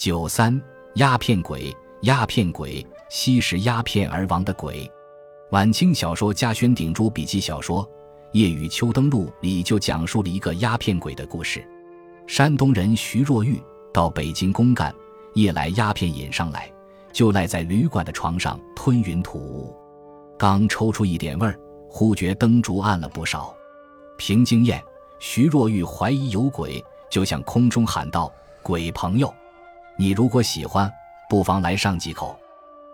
九三鸦片鬼，鸦片鬼，吸食鸦片而亡的鬼。晚清小说家轩顶珠笔记小说《夜雨秋灯录》里就讲述了一个鸦片鬼的故事。山东人徐若玉到北京公干，夜来鸦片引上来，就赖在旅馆的床上吞云吐雾。刚抽出一点味儿，忽觉灯烛暗了不少。凭经验，徐若玉怀疑有鬼，就向空中喊道：“鬼朋友，你如果喜欢，不妨来上几口。”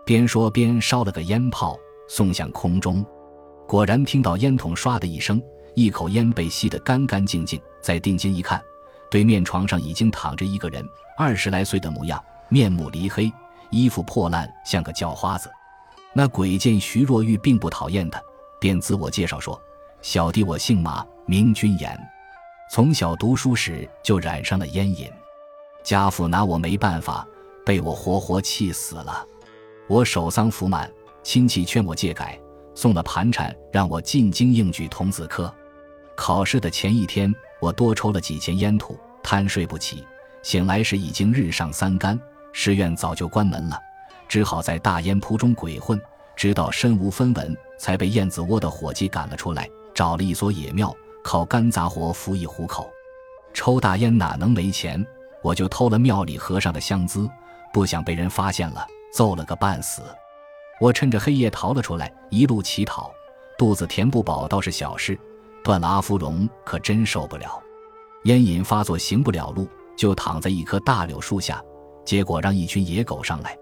边说边烧了个烟炮。送向空中，果然听到烟筒唰的一声，一口烟被吸得干干净净。再定睛一看，对面床上已经躺着一个人，二十来岁的模样，面目黧黑，衣服破烂，像个叫花子。那鬼见徐若玉并不讨厌他，便自我介绍说：“小弟我姓马，名君言，从小读书时就染上了烟瘾，家父拿我没办法，被我活活气死了。我守丧服满。”亲戚劝我戒改，送了盘缠让我进京应举童子科。考试的前一天，我多抽了几钱烟土，贪睡不起。醒来时已经日上三竿，寺院早就关门了，只好在大烟铺中鬼混，直到身无分文，才被燕子窝的伙计赶了出来，找了一所野庙，靠干杂活糊一糊口。抽大烟哪能没钱？我就偷了庙里和尚的香资，不想被人发现了，揍了个半死。我趁着黑夜逃了出来，一路乞讨，肚子填不饱倒是小事，断了阿芙蓉可真受不了。烟瘾发作，行不了路，就躺在一棵大柳树下，结果让一群野狗上来，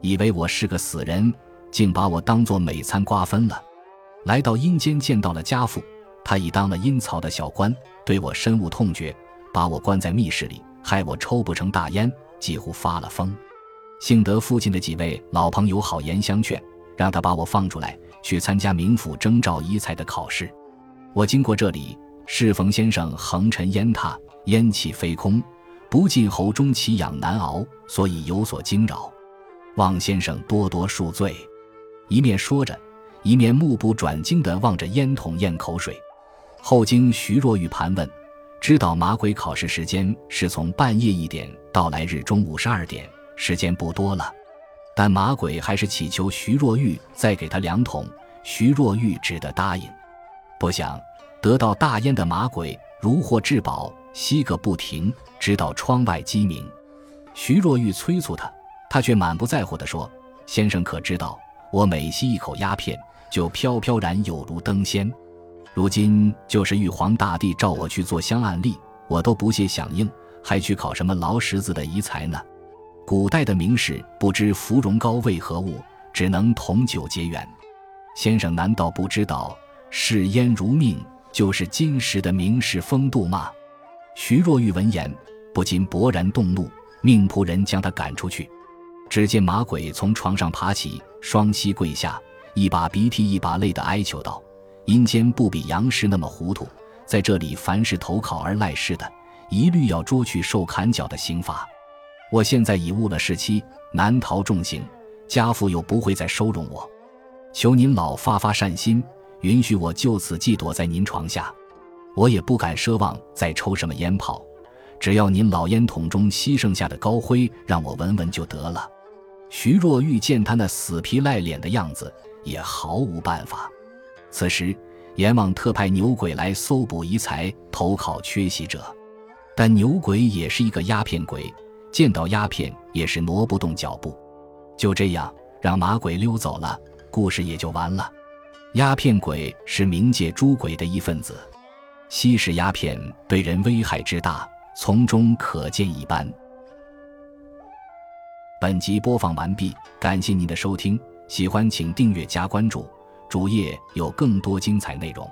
以为我是个死人，竟把我当作美餐瓜分了。来到阴间见到了家父，他已当了阴曹的小官，对我深恶痛绝，把我关在密室里，害我抽不成大烟，几乎发了疯。幸得附近的几位老朋友好言相劝，让他把我放出来，去参加冥府征召遗才的考试。我经过这里，适逢先生横陈烟榻，烟气飞空，不进喉中，奇痒难熬，所以有所惊扰。望先生多多恕罪。一面说着，一面目不转睛地望着烟筒咽口水。后经徐若玉盘问，知道马鬼考试时间是从半夜一点到来日中午十二点。时间不多了，但马鬼还是祈求徐若玉再给他两桶。徐若玉只得答应。不想得到大烟的马鬼如获至宝，吸个不停，直到窗外鸡鸣。徐若玉催促他，他却满不在乎地说：“先生可知道，我每吸一口鸦片，就飘飘然有如登仙。如今就是玉皇大帝召我去做香案例，我都不屑响应，还去考什么劳什子的遗才呢？”古代的名士不知芙蓉膏为何物，只能同酒结缘。先生难道不知道视烟如命就是今时的名士风度吗？徐若玉闻言不禁勃然动怒，命仆人将他赶出去。只见马鬼从床上爬起，双膝跪下，一把鼻涕一把泪的哀求道：“阴间不比阳世那么糊涂，在这里凡是投考而赖世的，一律要捉去受砍脚的刑罚。”我现在已误了时期，难逃重刑，家父又不会再收容我，求您老发发善心，允许我就此寄躲在您床下。我也不敢奢望再抽什么烟炮，只要您老烟筒中吸剩下的高灰让我闻闻就得了。徐若玉见他那死皮赖脸的样子，也毫无办法。此时，阎王特派牛鬼来搜捕遗才，投靠缺席者，但牛鬼也是一个鸦片鬼。见到鸦片也是挪不动脚步，就这样让马鬼溜走了，故事也就完了。鸦片鬼是冥界诸鬼的一份子，吸食鸦片对人危害之大，从中可见一斑。本集播放完毕，感谢您的收听，喜欢请订阅加关注，主页有更多精彩内容。